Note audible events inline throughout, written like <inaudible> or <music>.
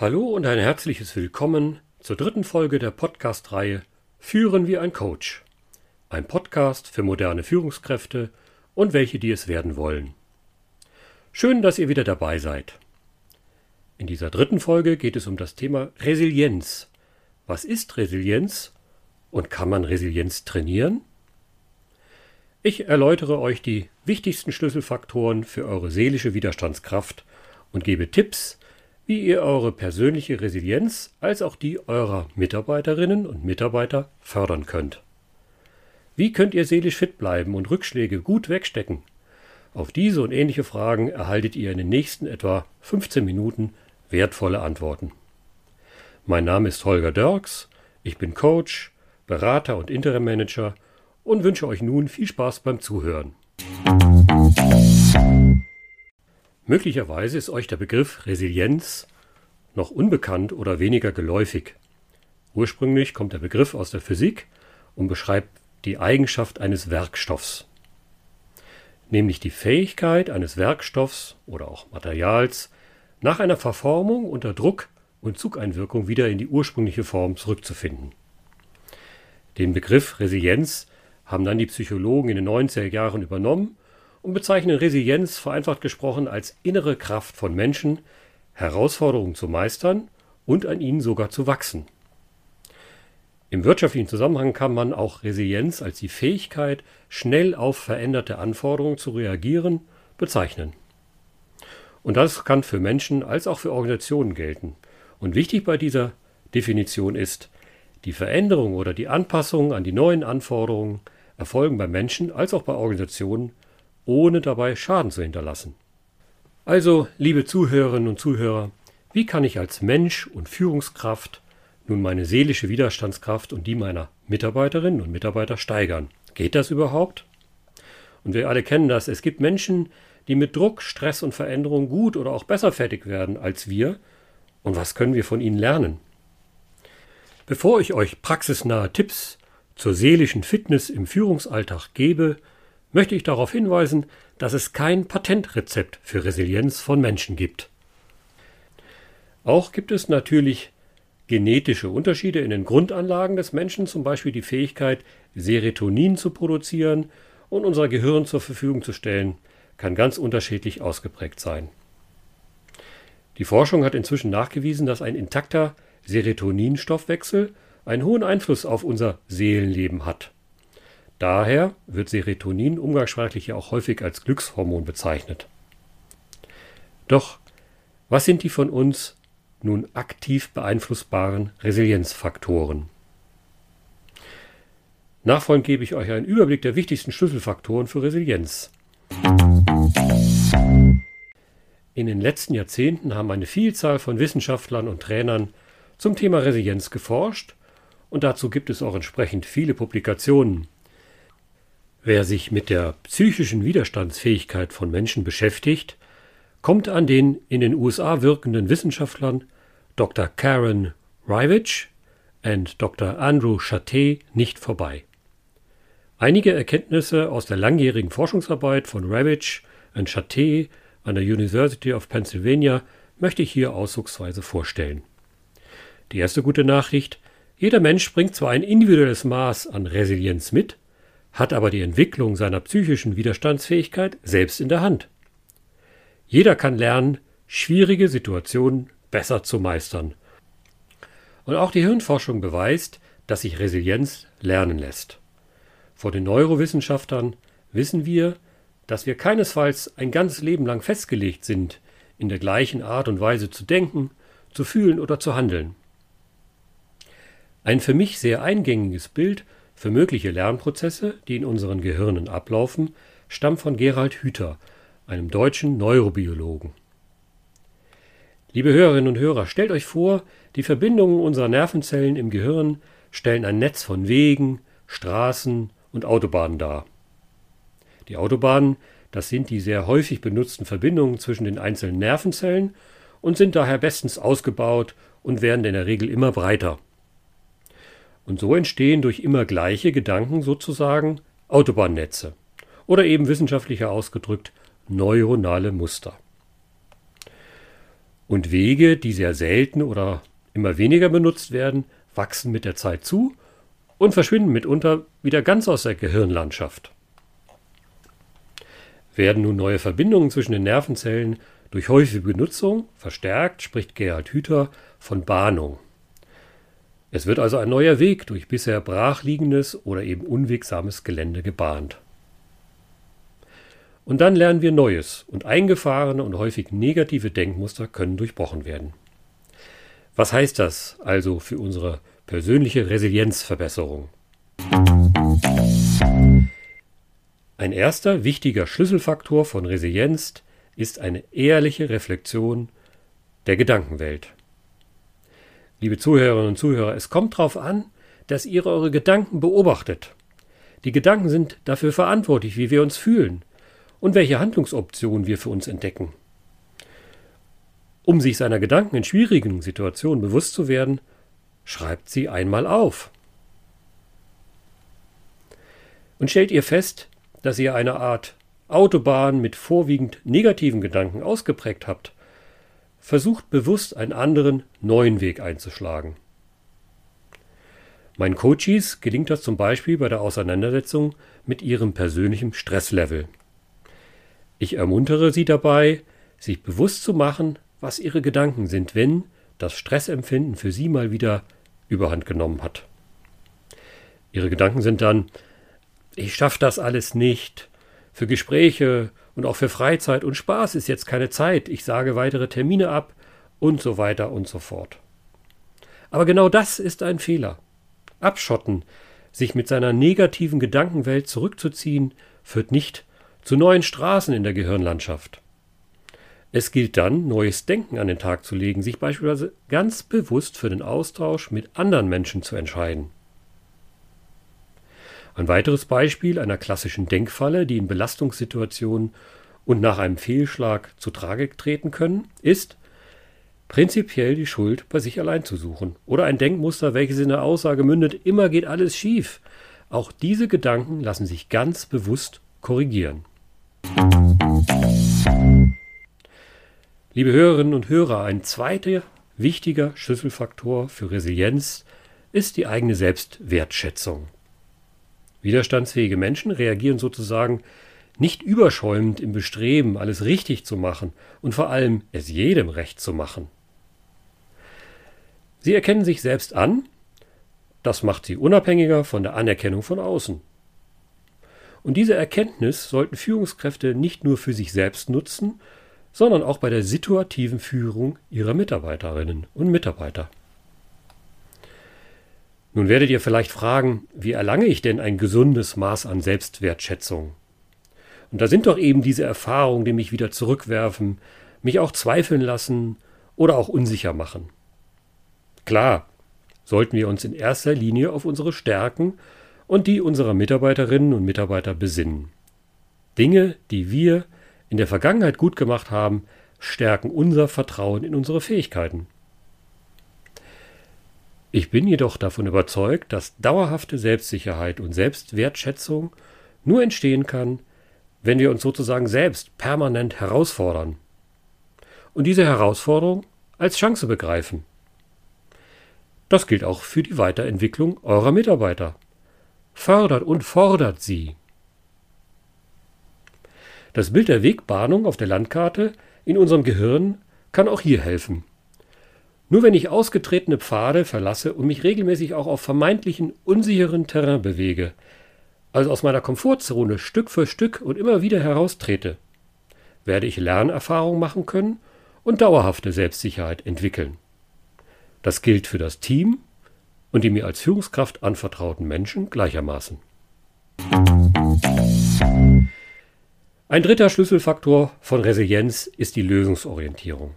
Hallo und ein herzliches Willkommen zur dritten Folge der Podcast-Reihe Führen wie ein Coach. Ein Podcast für moderne Führungskräfte und welche, die es werden wollen. Schön, dass ihr wieder dabei seid. In dieser dritten Folge geht es um das Thema Resilienz. Was ist Resilienz und kann man Resilienz trainieren? Ich erläutere euch die wichtigsten Schlüsselfaktoren für eure seelische Widerstandskraft und gebe Tipps, wie ihr eure persönliche Resilienz als auch die eurer Mitarbeiterinnen und Mitarbeiter fördern könnt. Wie könnt ihr seelisch fit bleiben und Rückschläge gut wegstecken? Auf diese und ähnliche Fragen erhaltet ihr in den nächsten etwa 15 Minuten wertvolle Antworten. Mein Name ist Holger Dirks, ich bin Coach, Berater und Interim Manager und wünsche euch nun viel Spaß beim Zuhören. Möglicherweise ist euch der Begriff Resilienz noch unbekannt oder weniger geläufig. Ursprünglich kommt der Begriff aus der Physik und beschreibt die Eigenschaft eines Werkstoffs, nämlich die Fähigkeit eines Werkstoffs oder auch Materials, nach einer Verformung unter Druck und Zugeinwirkung wieder in die ursprüngliche Form zurückzufinden. Den Begriff Resilienz haben dann die Psychologen in den 90er Jahren übernommen und bezeichnen Resilienz vereinfacht gesprochen als innere Kraft von Menschen, Herausforderungen zu meistern und an ihnen sogar zu wachsen. Im wirtschaftlichen Zusammenhang kann man auch Resilienz als die Fähigkeit, schnell auf veränderte Anforderungen zu reagieren, bezeichnen. Und das kann für Menschen als auch für Organisationen gelten. Und wichtig bei dieser Definition ist, die Veränderung oder die Anpassung an die neuen Anforderungen erfolgen bei Menschen als auch bei Organisationen ohne dabei Schaden zu hinterlassen. Also, liebe Zuhörerinnen und Zuhörer, wie kann ich als Mensch und Führungskraft nun meine seelische Widerstandskraft und die meiner Mitarbeiterinnen und Mitarbeiter steigern? Geht das überhaupt? Und wir alle kennen das, es gibt Menschen, die mit Druck, Stress und Veränderung gut oder auch besser fertig werden als wir. Und was können wir von ihnen lernen? Bevor ich euch praxisnahe Tipps zur seelischen Fitness im Führungsalltag gebe, möchte ich darauf hinweisen, dass es kein Patentrezept für Resilienz von Menschen gibt. Auch gibt es natürlich genetische Unterschiede in den Grundanlagen des Menschen, zum Beispiel die Fähigkeit, Serotonin zu produzieren und unser Gehirn zur Verfügung zu stellen, kann ganz unterschiedlich ausgeprägt sein. Die Forschung hat inzwischen nachgewiesen, dass ein intakter Serotoninstoffwechsel einen hohen Einfluss auf unser Seelenleben hat. Daher wird Serotonin umgangssprachlich ja auch häufig als Glückshormon bezeichnet. Doch was sind die von uns nun aktiv beeinflussbaren Resilienzfaktoren? Nachfolgend gebe ich euch einen Überblick der wichtigsten Schlüsselfaktoren für Resilienz. In den letzten Jahrzehnten haben eine Vielzahl von Wissenschaftlern und Trainern zum Thema Resilienz geforscht und dazu gibt es auch entsprechend viele Publikationen. Wer sich mit der psychischen Widerstandsfähigkeit von Menschen beschäftigt, kommt an den in den USA wirkenden Wissenschaftlern Dr. Karen Rivich und Dr. Andrew Chatté nicht vorbei. Einige Erkenntnisse aus der langjährigen Forschungsarbeit von Ravitch und Chatté an der University of Pennsylvania möchte ich hier auszugsweise vorstellen. Die erste gute Nachricht, jeder Mensch bringt zwar ein individuelles Maß an Resilienz mit, hat aber die Entwicklung seiner psychischen Widerstandsfähigkeit selbst in der Hand. Jeder kann lernen, schwierige Situationen besser zu meistern. Und auch die Hirnforschung beweist, dass sich Resilienz lernen lässt. Vor den Neurowissenschaftlern wissen wir, dass wir keinesfalls ein ganzes Leben lang festgelegt sind, in der gleichen Art und Weise zu denken, zu fühlen oder zu handeln. Ein für mich sehr eingängiges Bild für mögliche Lernprozesse, die in unseren Gehirnen ablaufen, stammt von Gerald Hüther, einem deutschen Neurobiologen. Liebe Hörerinnen und Hörer, stellt euch vor, die Verbindungen unserer Nervenzellen im Gehirn stellen ein Netz von Wegen, Straßen und Autobahnen dar. Die Autobahnen, das sind die sehr häufig benutzten Verbindungen zwischen den einzelnen Nervenzellen und sind daher bestens ausgebaut und werden in der Regel immer breiter. Und so entstehen durch immer gleiche Gedanken sozusagen Autobahnnetze oder eben wissenschaftlicher ausgedrückt neuronale Muster. Und Wege, die sehr selten oder immer weniger benutzt werden, wachsen mit der Zeit zu und verschwinden mitunter wieder ganz aus der Gehirnlandschaft. Werden nun neue Verbindungen zwischen den Nervenzellen durch häufige Benutzung verstärkt, spricht Gerhard Hüther von Bahnung. Es wird also ein neuer Weg durch bisher brachliegendes oder eben unwegsames Gelände gebahnt. Und dann lernen wir Neues und eingefahrene und häufig negative Denkmuster können durchbrochen werden. Was heißt das also für unsere persönliche Resilienzverbesserung? Ein erster wichtiger Schlüsselfaktor von Resilienz ist eine ehrliche Reflexion der Gedankenwelt. Liebe Zuhörerinnen und Zuhörer, es kommt darauf an, dass ihr eure Gedanken beobachtet. Die Gedanken sind dafür verantwortlich, wie wir uns fühlen und welche Handlungsoptionen wir für uns entdecken. Um sich seiner Gedanken in schwierigen Situationen bewusst zu werden, schreibt sie einmal auf. Und stellt ihr fest, dass ihr eine Art Autobahn mit vorwiegend negativen Gedanken ausgeprägt habt, versucht bewusst einen anderen, neuen Weg einzuschlagen. Meinen Coaches gelingt das zum Beispiel bei der Auseinandersetzung mit ihrem persönlichen Stresslevel. Ich ermuntere Sie dabei, sich bewusst zu machen, was Ihre Gedanken sind, wenn das Stressempfinden für Sie mal wieder überhand genommen hat. Ihre Gedanken sind dann, ich schaffe das alles nicht, für Gespräche und auch für Freizeit und Spaß ist jetzt keine Zeit, ich sage weitere Termine ab und so weiter und so fort. Aber genau das ist ein Fehler. Abschotten, sich mit seiner negativen Gedankenwelt zurückzuziehen, führt nicht zu neuen Straßen in der Gehirnlandschaft. Es gilt dann, neues Denken an den Tag zu legen, sich beispielsweise ganz bewusst für den Austausch mit anderen Menschen zu entscheiden. Ein weiteres Beispiel einer klassischen Denkfalle, die in Belastungssituationen und nach einem Fehlschlag zu Tragik treten können, ist, prinzipiell die Schuld bei sich allein zu suchen. Oder ein Denkmuster, welches in der Aussage mündet, immer geht alles schief. Auch diese Gedanken lassen sich ganz bewusst korrigieren. Liebe Hörerinnen und Hörer, ein zweiter wichtiger Schlüsselfaktor für Resilienz ist die eigene Selbstwertschätzung. Widerstandsfähige Menschen reagieren sozusagen nicht überschäumend im Bestreben, alles richtig zu machen und vor allem es jedem recht zu machen. Sie erkennen sich selbst an, das macht sie unabhängiger von der Anerkennung von außen. Und diese Erkenntnis sollten Führungskräfte nicht nur für sich selbst nutzen, sondern auch bei der situativen Führung ihrer Mitarbeiterinnen und Mitarbeiter. Nun werdet ihr vielleicht fragen, wie erlange ich denn ein gesundes Maß an Selbstwertschätzung? Und da sind doch eben diese Erfahrungen, die mich wieder zurückwerfen, mich auch zweifeln lassen oder auch unsicher machen. Klar, sollten wir uns in erster Linie auf unsere Stärken und die unserer Mitarbeiterinnen und Mitarbeiter besinnen. Dinge, die wir in der Vergangenheit gut gemacht haben, stärken unser Vertrauen in unsere Fähigkeiten. Ich bin jedoch davon überzeugt, dass dauerhafte Selbstsicherheit und Selbstwertschätzung nur entstehen kann, wenn wir uns sozusagen selbst permanent herausfordern und diese Herausforderung als Chance begreifen. Das gilt auch für die Weiterentwicklung eurer Mitarbeiter fördert und fordert sie. Das Bild der Wegbahnung auf der Landkarte in unserem Gehirn kann auch hier helfen. Nur wenn ich ausgetretene Pfade verlasse und mich regelmäßig auch auf vermeintlichen unsicheren Terrain bewege, also aus meiner Komfortzone Stück für Stück und immer wieder heraustrete, werde ich Lernerfahrung machen können und dauerhafte Selbstsicherheit entwickeln. Das gilt für das Team und die mir als Führungskraft anvertrauten Menschen gleichermaßen. Ein dritter Schlüsselfaktor von Resilienz ist die Lösungsorientierung.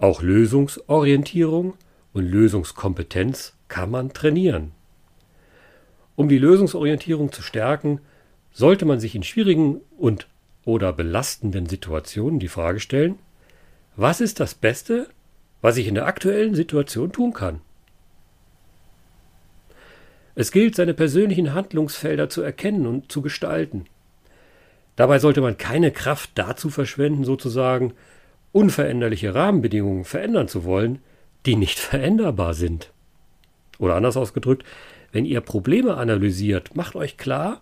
Auch Lösungsorientierung und Lösungskompetenz kann man trainieren. Um die Lösungsorientierung zu stärken, sollte man sich in schwierigen und oder belastenden Situationen die Frage stellen, was ist das Beste, was ich in der aktuellen Situation tun kann? Es gilt, seine persönlichen Handlungsfelder zu erkennen und zu gestalten. Dabei sollte man keine Kraft dazu verschwenden, sozusagen, unveränderliche Rahmenbedingungen verändern zu wollen, die nicht <laughs> veränderbar sind. Oder anders ausgedrückt, wenn ihr Probleme analysiert, macht euch klar,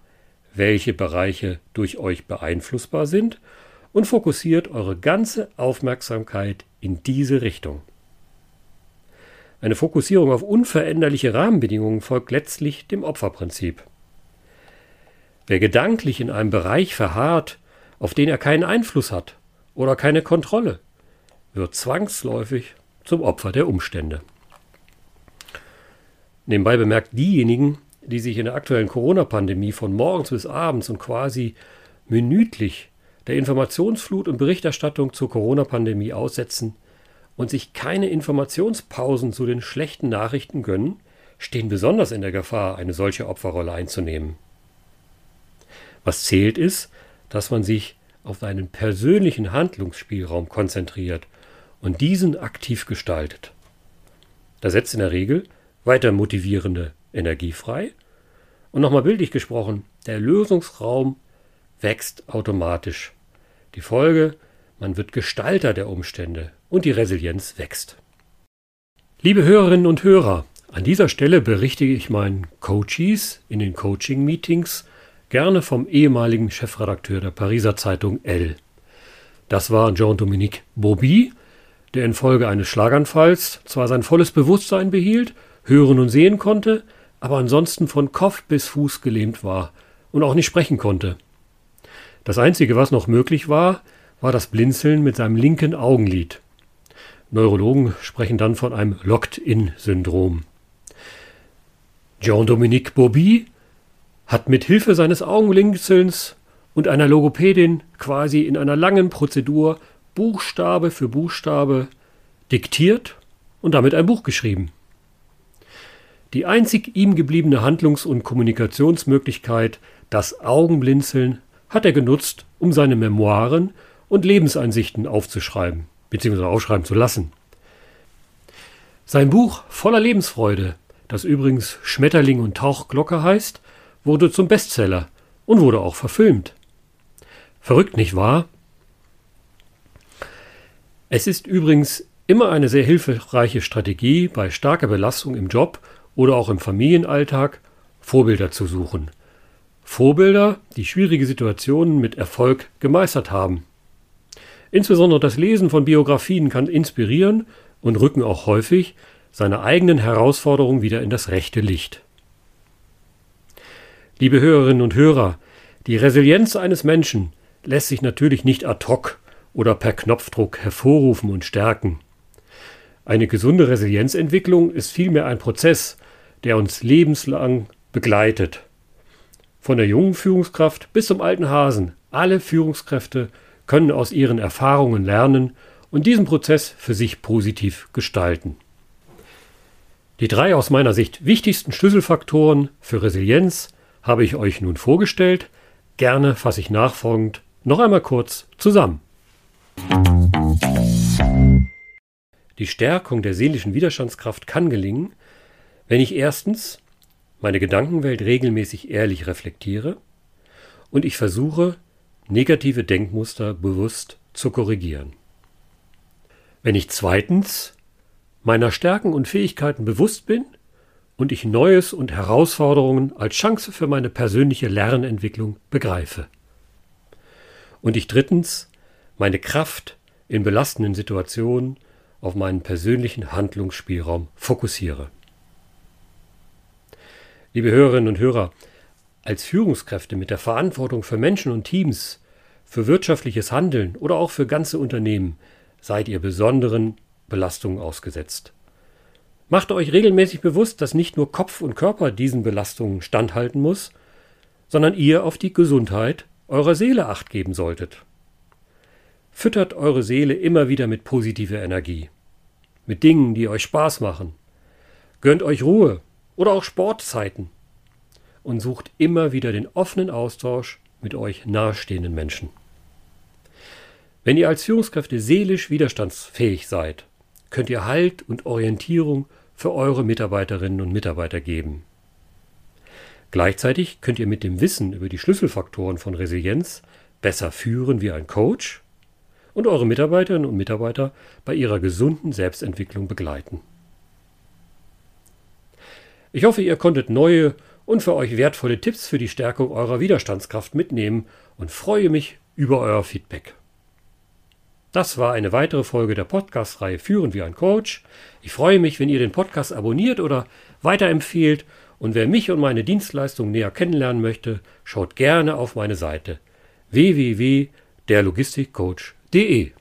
welche Bereiche durch euch beeinflussbar sind und fokussiert eure ganze Aufmerksamkeit in diese Richtung. Eine Fokussierung auf unveränderliche Rahmenbedingungen folgt letztlich dem Opferprinzip. Wer gedanklich in einem Bereich verharrt, auf den er keinen Einfluss hat oder keine Kontrolle, wird zwangsläufig zum Opfer der Umstände. Nebenbei bemerkt, diejenigen, die sich in der aktuellen Corona-Pandemie von morgens bis abends und quasi minütlich der Informationsflut und Berichterstattung zur Corona-Pandemie aussetzen und sich keine Informationspausen zu den schlechten Nachrichten gönnen, stehen besonders in der Gefahr, eine solche Opferrolle einzunehmen. Was zählt ist, dass man sich auf einen persönlichen Handlungsspielraum konzentriert und diesen aktiv gestaltet. Das setzt in der Regel weiter motivierende Energie frei. Und nochmal bildlich gesprochen, der Lösungsraum wächst automatisch. Die Folge, man wird Gestalter der Umstände und die Resilienz wächst. Liebe Hörerinnen und Hörer, an dieser Stelle berichte ich meinen Coaches in den Coaching-Meetings gerne vom ehemaligen Chefredakteur der Pariser Zeitung L. Das war Jean-Dominique Bobby, der infolge eines Schlaganfalls zwar sein volles Bewusstsein behielt, hören und sehen konnte, aber ansonsten von Kopf bis Fuß gelähmt war und auch nicht sprechen konnte. Das Einzige, was noch möglich war, war das Blinzeln mit seinem linken Augenlid. Neurologen sprechen dann von einem Locked-in-Syndrom. Jean-Dominique Bobby hat mit Hilfe seines Augenblinzelns und einer Logopädin quasi in einer langen Prozedur Buchstabe für Buchstabe diktiert und damit ein Buch geschrieben. Die einzig ihm gebliebene Handlungs- und Kommunikationsmöglichkeit, das Augenblinzeln, hat er genutzt, um seine Memoiren und Lebenseinsichten aufzuschreiben bzw. aufschreiben zu lassen. Sein Buch voller Lebensfreude, das übrigens Schmetterling und Tauchglocke heißt, wurde zum Bestseller und wurde auch verfilmt. Verrückt, nicht wahr? Es ist übrigens immer eine sehr hilfreiche Strategie, bei starker Belastung im Job oder auch im Familienalltag Vorbilder zu suchen. Vorbilder, die schwierige Situationen mit Erfolg gemeistert haben. Insbesondere das Lesen von Biografien kann inspirieren und rücken auch häufig seine eigenen Herausforderungen wieder in das rechte Licht. Liebe Hörerinnen und Hörer, die Resilienz eines Menschen lässt sich natürlich nicht ad hoc oder per Knopfdruck hervorrufen und stärken. Eine gesunde Resilienzentwicklung ist vielmehr ein Prozess, der uns lebenslang begleitet. Von der jungen Führungskraft bis zum alten Hasen, alle Führungskräfte können aus ihren Erfahrungen lernen und diesen Prozess für sich positiv gestalten. Die drei aus meiner Sicht wichtigsten Schlüsselfaktoren für Resilienz habe ich euch nun vorgestellt. Gerne fasse ich nachfolgend noch einmal kurz zusammen. Die Stärkung der seelischen Widerstandskraft kann gelingen, wenn ich erstens meine Gedankenwelt regelmäßig ehrlich reflektiere und ich versuche, negative Denkmuster bewusst zu korrigieren. Wenn ich zweitens meiner Stärken und Fähigkeiten bewusst bin und ich Neues und Herausforderungen als Chance für meine persönliche Lernentwicklung begreife. Und ich drittens meine Kraft in belastenden Situationen auf meinen persönlichen Handlungsspielraum fokussiere. Liebe Hörerinnen und Hörer, als Führungskräfte mit der Verantwortung für Menschen und Teams, für wirtschaftliches Handeln oder auch für ganze Unternehmen seid ihr besonderen Belastungen ausgesetzt. Macht euch regelmäßig bewusst, dass nicht nur Kopf und Körper diesen Belastungen standhalten muss, sondern ihr auf die Gesundheit eurer Seele acht geben solltet. Füttert eure Seele immer wieder mit positiver Energie, mit Dingen, die euch Spaß machen. Gönnt euch Ruhe, oder auch Sportzeiten und sucht immer wieder den offenen Austausch mit euch nahestehenden Menschen. Wenn ihr als Führungskräfte seelisch widerstandsfähig seid, könnt ihr Halt und Orientierung für eure Mitarbeiterinnen und Mitarbeiter geben. Gleichzeitig könnt ihr mit dem Wissen über die Schlüsselfaktoren von Resilienz besser führen wie ein Coach und eure Mitarbeiterinnen und Mitarbeiter bei ihrer gesunden Selbstentwicklung begleiten. Ich hoffe, ihr konntet neue und für euch wertvolle Tipps für die Stärkung eurer Widerstandskraft mitnehmen und freue mich über euer Feedback. Das war eine weitere Folge der Podcast-Reihe Führen wie ein Coach. Ich freue mich, wenn ihr den Podcast abonniert oder weiterempfehlt und wer mich und meine Dienstleistungen näher kennenlernen möchte, schaut gerne auf meine Seite www.derlogistikcoach.de.